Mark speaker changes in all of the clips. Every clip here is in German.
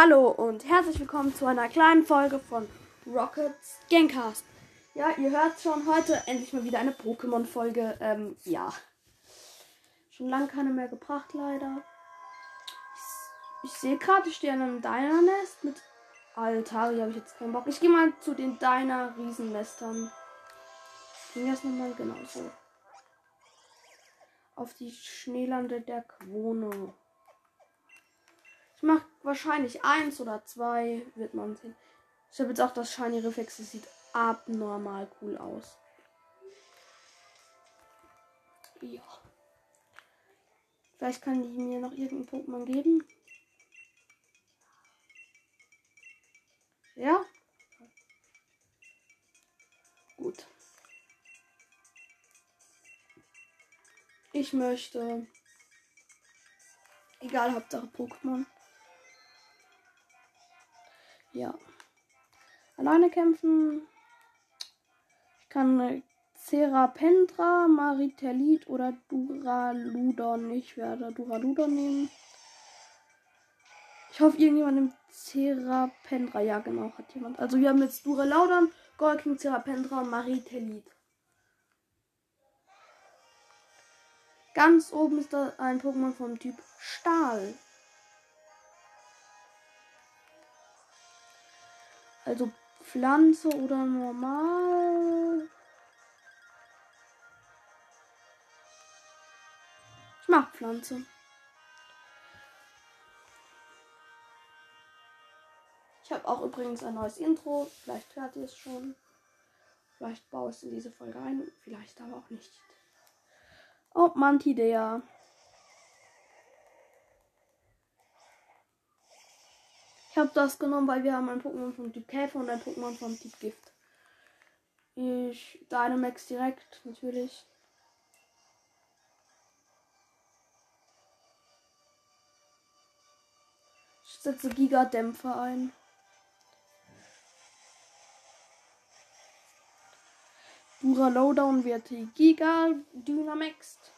Speaker 1: Hallo und herzlich willkommen zu einer kleinen Folge von Rockets Gamecast. Ja, ihr hört schon heute endlich mal wieder eine Pokémon-Folge. Ähm, ja. Schon lange keine mehr gebracht, leider. Ich, ich sehe gerade, ich stehe an einem Diner-Nest mit Altari, habe ich jetzt keinen Bock. Ich gehe mal zu den Diner-Riesennestern. Ging das nochmal genau so. Auf die Schneelande der Quono. Ich mache wahrscheinlich eins oder zwei, wird man sehen. Ich habe jetzt auch das Shiny Reflex, das sieht abnormal cool aus. Ja. Vielleicht kann die mir noch irgendein Pokémon geben. Ja? Gut. Ich möchte. Egal, Hauptsache Pokémon. Ja. Alleine kämpfen. Ich kann äh, Cerapendra, Maritelit oder Duraludon. Ich werde Duraludon nehmen. Ich hoffe, irgendjemand nimmt Cerapendra. Ja, genau, hat jemand. Also wir haben jetzt Duraludon, Golking, Cerapendra und Maritelit. Ganz oben ist da ein Pokémon vom Typ Stahl. Also Pflanze oder normal. Ich mag Pflanze. Ich habe auch übrigens ein neues Intro. Vielleicht hört ihr es schon. Vielleicht baue ich es in diese Folge ein. Vielleicht aber auch nicht. Oh, Mantidea. Ich habe das genommen, weil wir haben ein Pokémon vom Typ Käfer und ein Pokémon vom Typ Gift. Ich Dynamax direkt, natürlich. Ich setze Giga-Dämpfer ein. Dura Lowdown wird Giga Dynamaxed.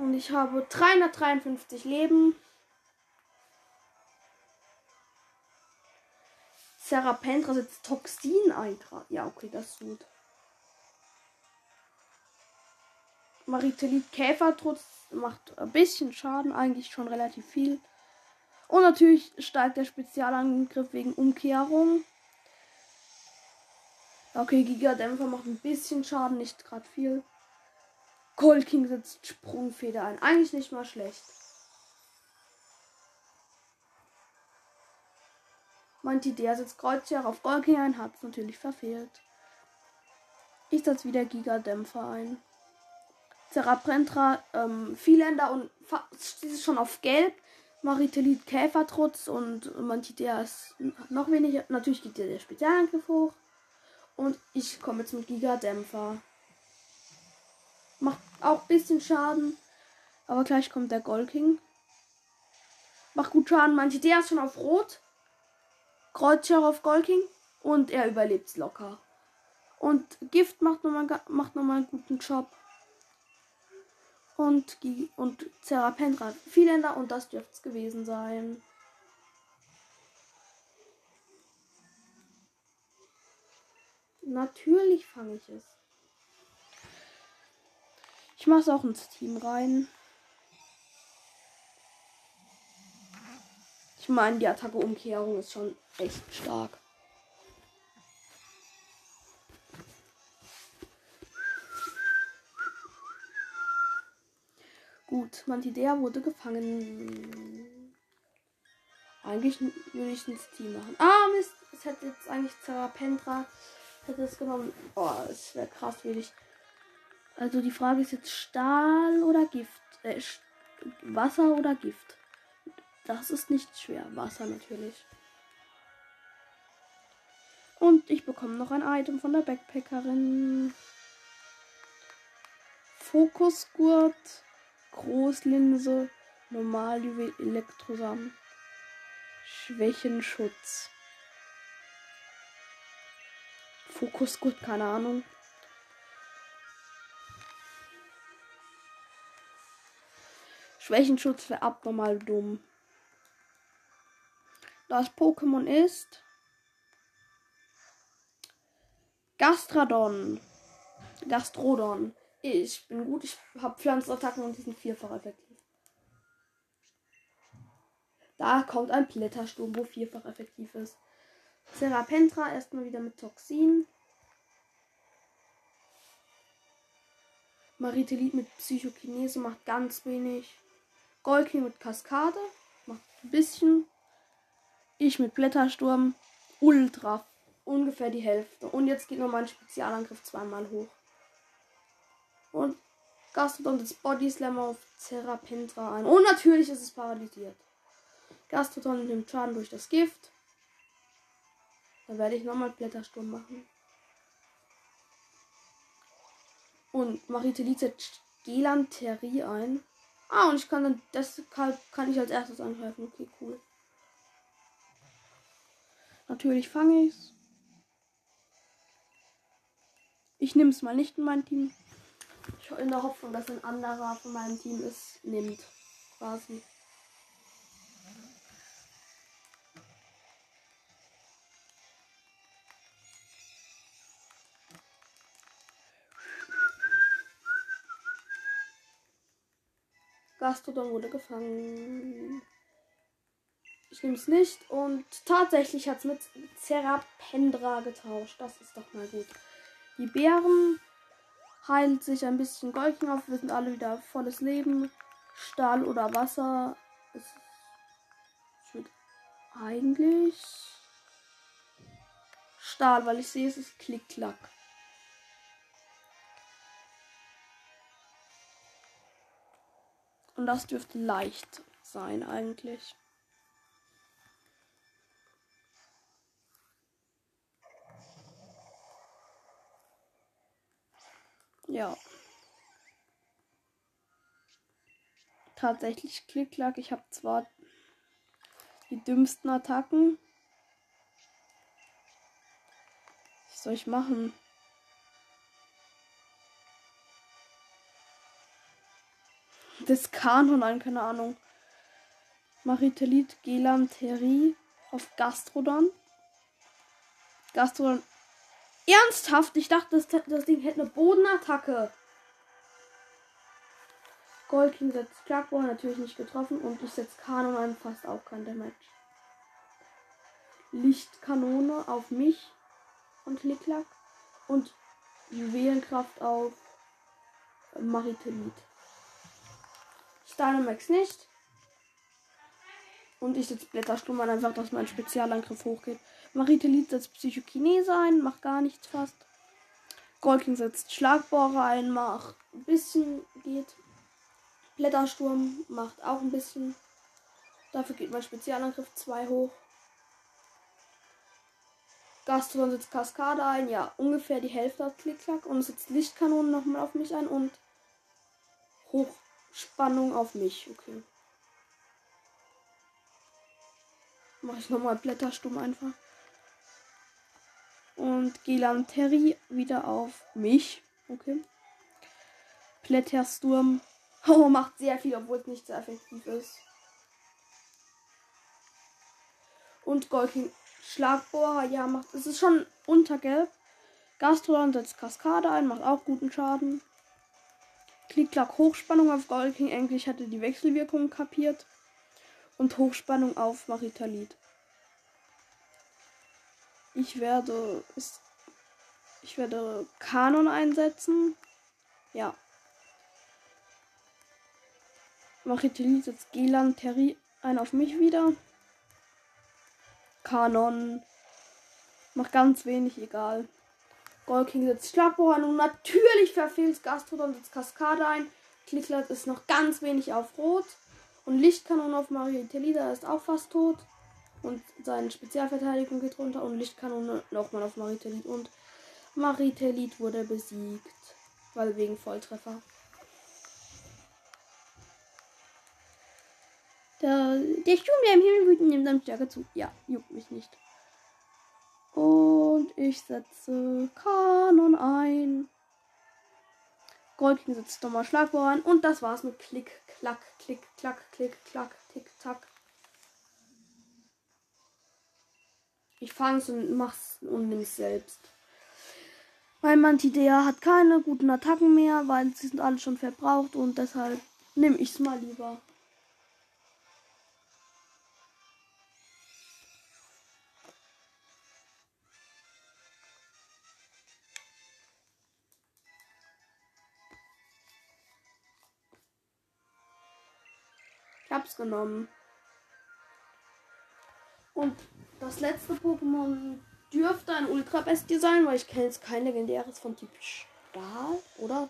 Speaker 1: Und ich habe 353 Leben. Serapendra setzt Toxin eintrag. Ja, okay, das ist gut. Maritelit Käfertrutz macht ein bisschen Schaden, eigentlich schon relativ viel. Und natürlich steigt der Spezialangriff wegen Umkehrung. Okay, Giga-Dämpfer macht ein bisschen Schaden, nicht gerade viel. Cold King setzt Sprungfeder ein. Eigentlich nicht mal schlecht. Manti der setzt Kreuzjahre auf Gold King ein, hat es natürlich verfehlt. Ich setze wieder Giga-Dämpfer ein. Zerapentra, ähm, Vieländer und ist schon auf Gelb. Maritelit Käfertrutz und Mantidea ist noch weniger. Natürlich geht der Spezialangriff hoch. Und ich komme jetzt mit Giga-Dämpfer. Macht auch ein bisschen Schaden. Aber gleich kommt der Golking. Macht gut Schaden. Manche der ist schon auf Rot. Kreuzschar auf Golking. Und er überlebt locker. Und Gift macht nochmal macht noch einen guten Job. Und, und Zerapendra Vieländer. Und das dürfte es gewesen sein. Natürlich fange ich es. Ich mache es auch ins Team rein. Ich meine, die Attacke-Umkehrung ist schon echt stark. Gut, Mantidea wurde gefangen. Eigentlich würde ich ins Team machen. Ah, Mist. Es hätte jetzt eigentlich Zarapendra hätte es genommen. Oh, es wäre krass wenig. Also die Frage ist jetzt Stahl oder Gift? Äh, Wasser oder Gift? Das ist nicht schwer. Wasser natürlich. Und ich bekomme noch ein Item von der Backpackerin. Fokusgurt, Großlinse, Normaljuwel, Elektrosamen, Schwächenschutz. Fokusgurt, keine Ahnung. Schwächenschutz für abnormal dumm. Das Pokémon ist Gastradon. Gastrodon. Ich bin gut, ich habe Pflanzenattacken und die sind vierfach effektiv. Da kommt ein Blättersturm, wo vierfach effektiv ist. Serapentra erstmal wieder mit Toxin. Maritelit mit Psychokinese macht ganz wenig. Golki mit Kaskade macht ein bisschen. Ich mit Blättersturm ultra ungefähr die Hälfte. Und jetzt geht noch mein Spezialangriff zweimal hoch. Und Gastrodon das Body Slam auf Serapentra ein. Und natürlich ist es paralysiert. Gastrodon nimmt Schaden durch das Gift. Da werde ich nochmal Blättersturm machen. Und Maritelit setzt Gelanterie ein. Ah, und ich kann dann, das kann, ich als erstes angreifen. Okay, cool. Natürlich fange ich's. Ich nehme es mal nicht in mein Team. Ich in der Hoffnung, dass ein anderer von meinem Team es nimmt. Quasi. Gastrodon wurde gefangen. Ich nehme es nicht. Und tatsächlich hat es mit Serapendra getauscht. Das ist doch mal gut. Die Bären heilt sich ein bisschen Golken auf. Wir sind alle wieder volles Leben. Stahl oder Wasser. Es wird eigentlich Stahl, weil ich sehe, es ist Klick-Klack. Und das dürfte leicht sein eigentlich. Ja. Tatsächlich Klick-Klack. Ich habe zwar die dümmsten Attacken. Was soll ich machen? Das Kanon ein, keine Ahnung. Maritelit Gelanterie auf Gastrodon. Gastrodon Ernsthaft? Ich dachte, das, das Ding hätte eine Bodenattacke. Goldking setzt Clarkball natürlich nicht getroffen und ich setze Kanon an, fast auch kein Damage. Lichtkanone auf mich und Klicklack und Juwelenkraft auf Maritelit. Dynamax nicht. Und ich setze Blättersturm an, einfach, dass mein Spezialangriff hochgeht. Maritelit setzt Psychokinese ein, macht gar nichts fast. Goldking setzt Schlagbohrer ein, macht ein bisschen, geht. Blättersturm macht auch ein bisschen. Dafür geht mein Spezialangriff 2 hoch. Gastron setzt Kaskade ein, ja, ungefähr die Hälfte hat Klick-Klack. Und setzt Lichtkanonen nochmal auf mich ein und Hochspannung auf mich, okay. Mache ich nochmal Blättersturm einfach. Und Gelanterie wieder auf mich. Okay. Blättersturm. Oh, macht sehr viel, obwohl es nicht so effektiv ist. Und Golking Schlagbohrer, ja, macht. Es ist schon untergelb. Gastrodon setzt Kaskade ein, macht auch guten Schaden. Klick-Klack Hochspannung auf Golking. Eigentlich hatte die Wechselwirkung kapiert und Hochspannung auf Maritalit. Ich werde ich werde Kanon einsetzen. Ja. Maritalit setzt Gelan Terry ein auf mich wieder. Kanon. Macht ganz wenig, egal. Golking setzt Schlagbohrer und natürlich verfehlt Gastrodon setzt Kaskade ein. Klicklat ist noch ganz wenig auf Rot. Und Lichtkanone auf Maritelida ist auch fast tot. Und seine Spezialverteidigung geht runter. Und Lichtkanone nochmal auf Maritelit. Und Maritelit wurde besiegt. Weil wegen Volltreffer. Der, der Sturm, der im Himmel wütend, nimmt dann Stärke zu. Ja, juckt mich nicht. Und ich setze Kanon ein. Goldking setzt nochmal Schlagbohr rein. Und das war's mit Klick, Klack, Klick, Klack, Klick, Klack, Tick, Tack. Ich fang's und mach's und nimm's selbst. Mein Mantidea hat keine guten Attacken mehr, weil sie sind alle schon verbraucht und deshalb nehme ich's mal lieber. Ich hab's genommen. Und das letzte Pokémon dürfte ein Ultra Bestie sein, weil ich kenne jetzt kein legendäres von Typ Stahl, oder?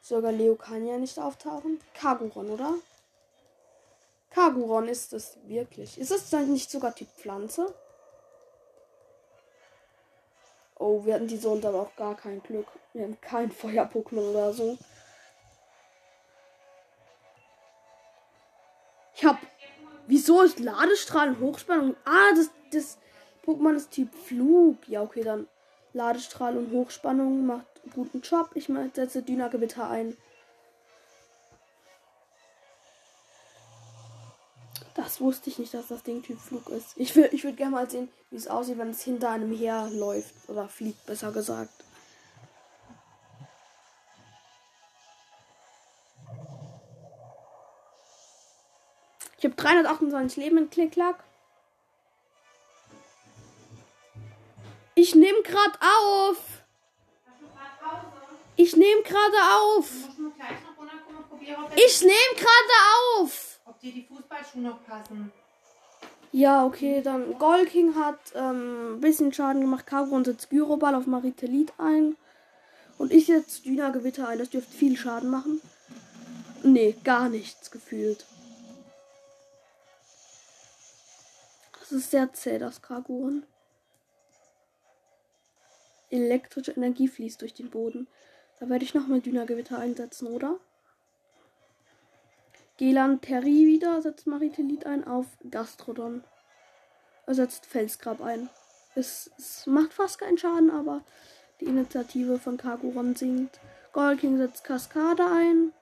Speaker 1: Sogar Leo kann ja nicht auftauchen. Kaguron, oder? Kaguron ist es wirklich. Ist es dann nicht sogar Typ Pflanze? Oh, wir hatten diese Runde aber auch gar kein Glück. Wir haben kein Feuer-Pokémon oder so. Wieso ist Ladestrahlen Hochspannung? Ah, das, das Pokémon ist Typ Flug. Ja, okay, dann Ladestrahl und Hochspannung macht guten Job. Ich setze Dynagewitter ein. Das wusste ich nicht, dass das Ding Typ Flug ist. Ich würde ich würd gerne mal sehen, wie es aussieht, wenn es hinter einem herläuft. Oder fliegt, besser gesagt. Ich habe 328 Leben in Klicklack. Ich nehme gerade auf. Ich nehme gerade auf. Ich nehme gerade auf.
Speaker 2: Ob dir die Fußballschuhe noch passen?
Speaker 1: Ja, okay, dann Golking hat ähm, ein bisschen Schaden gemacht. Carbon setzt Gyroball auf Maritelit ein. Und ich setze Dyna-Gewitter ein. Das dürfte viel Schaden machen. Nee, gar nichts gefühlt. Das ist sehr zäh, das Kaguren. Elektrische Energie fließt durch den Boden. Da werde ich nochmal Dünergewitter einsetzen, oder? Gelan Terry wieder setzt Maritelit ein auf Gastrodon. Er setzt Felsgrab ein. Es, es, macht fast keinen Schaden, aber die Initiative von Kaguron sinkt. Golking setzt Kaskade ein.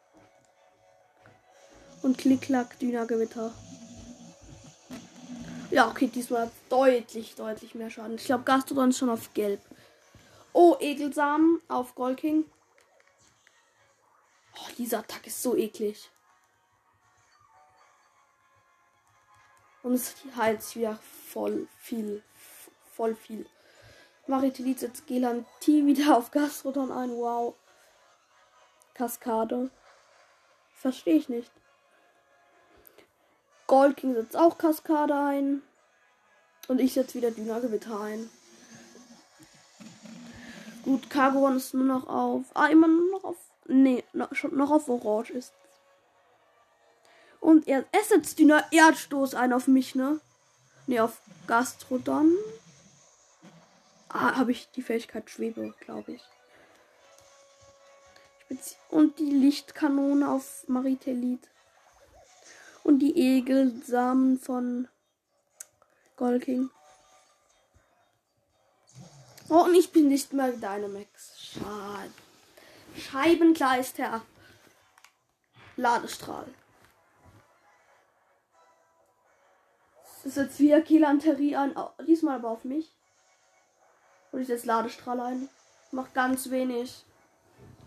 Speaker 1: Und Klick-Klack Dünergewitter. Ja, okay, diesmal deutlich, deutlich mehr Schaden. Ich glaube, Gastrodon ist schon auf Gelb. Oh, Ekelsamen auf Golking. Oh, dieser Attack ist so eklig. Und es heilt sich wieder voll viel. Voll viel. Maritelit setzt Gelan T wieder auf Gastrodon ein. Wow. Kaskade. Verstehe ich nicht. Gold King setzt auch Kaskade ein. Und ich setze wieder Dünergewitter ein. Gut, Kagoron ist nur noch auf. Ah, immer nur noch auf. Nee, noch, schon noch auf Orange ist. Und er, er setzt Düner Erdstoß ein auf mich, ne? Nee, auf Gastrodon. Ah, habe ich die Fähigkeit Schwebe, glaube ich. Und die Lichtkanone auf Maritelit und die Egelsamen von Golking. Oh, und ich bin nicht mehr Dynamax. Schade. Scheibenkleister. Ladestrahl. Das ist jetzt wieder Kelanterie an. Diesmal aber auf mich. Und ich setze Ladestrahl ein. Macht ganz wenig.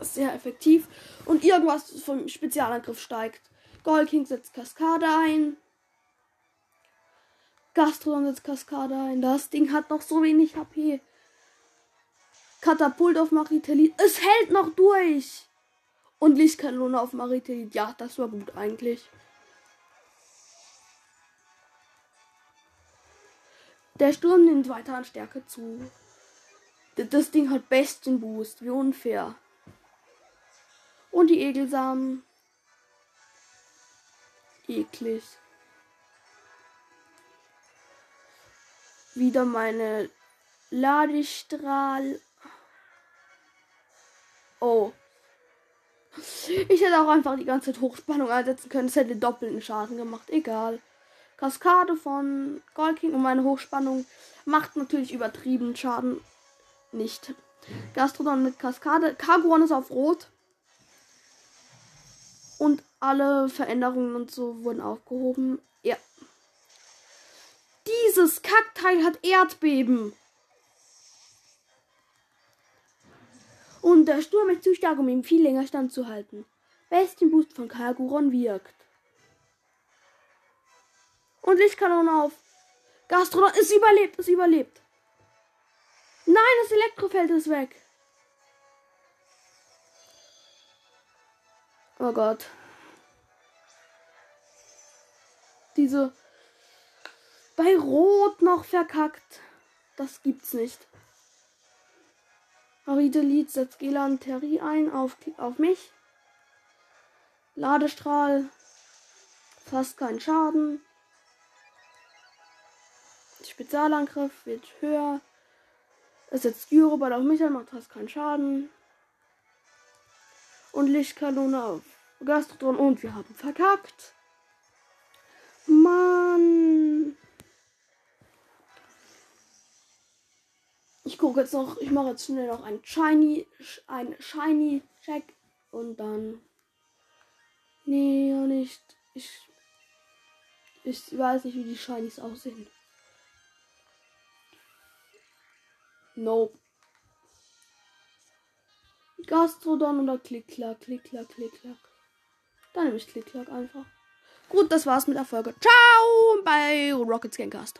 Speaker 1: Sehr effektiv. Und irgendwas vom Spezialangriff steigt. Gold King setzt Kaskade ein. Gastrodon setzt Kaskade ein. Das Ding hat noch so wenig HP. Katapult auf Maritelit. Es hält noch durch. Und Lichtkanone auf Maritelit. Ja, das war gut eigentlich. Der Sturm nimmt weiter an Stärke zu. Das Ding hat besten Boost. Wie unfair. Und die Egelsamen eklig. Wieder meine Ladestrahl. Oh. Ich hätte auch einfach die ganze Zeit Hochspannung einsetzen können. Es hätte doppelten Schaden gemacht. Egal. Kaskade von Golking und meine Hochspannung macht natürlich übertrieben Schaden nicht. Gastrodon mit Kaskade. Kaguan ist auf Rot. Und alle Veränderungen und so wurden aufgehoben. Ja. Dieses Kackteil hat Erdbeben. Und der Sturm ist zu stark, um ihm viel länger standzuhalten. Bestienboost von Kaguron wirkt. Und Lichtkanone auf. Gastrodon ist überlebt, ist überlebt. Nein, das Elektrofeld ist weg. Oh Gott. Diese bei Rot noch verkackt. Das gibt's nicht. Aridelit setzt Gelan Terry ein auf, auf mich. Ladestrahl. Fast kein Schaden. Spezialangriff wird höher. Es setzt Gyroball auf mich an, macht fast keinen Schaden. Und Lichtkanone auf Gastrodon und wir haben verkackt. Mann. Ich gucke jetzt noch, ich mache jetzt schnell noch ein Shiny, ein Shiny Check und dann. Nee, nicht. Ich. Ich weiß nicht, wie die Shinies aussehen. Nope. Gastrodon oder Klick-Klack, Klick-Klack. Dann nehme ich Klick-Klack einfach. Gut, das war's mit der Folge. Ciao bei Rockets Gamecast.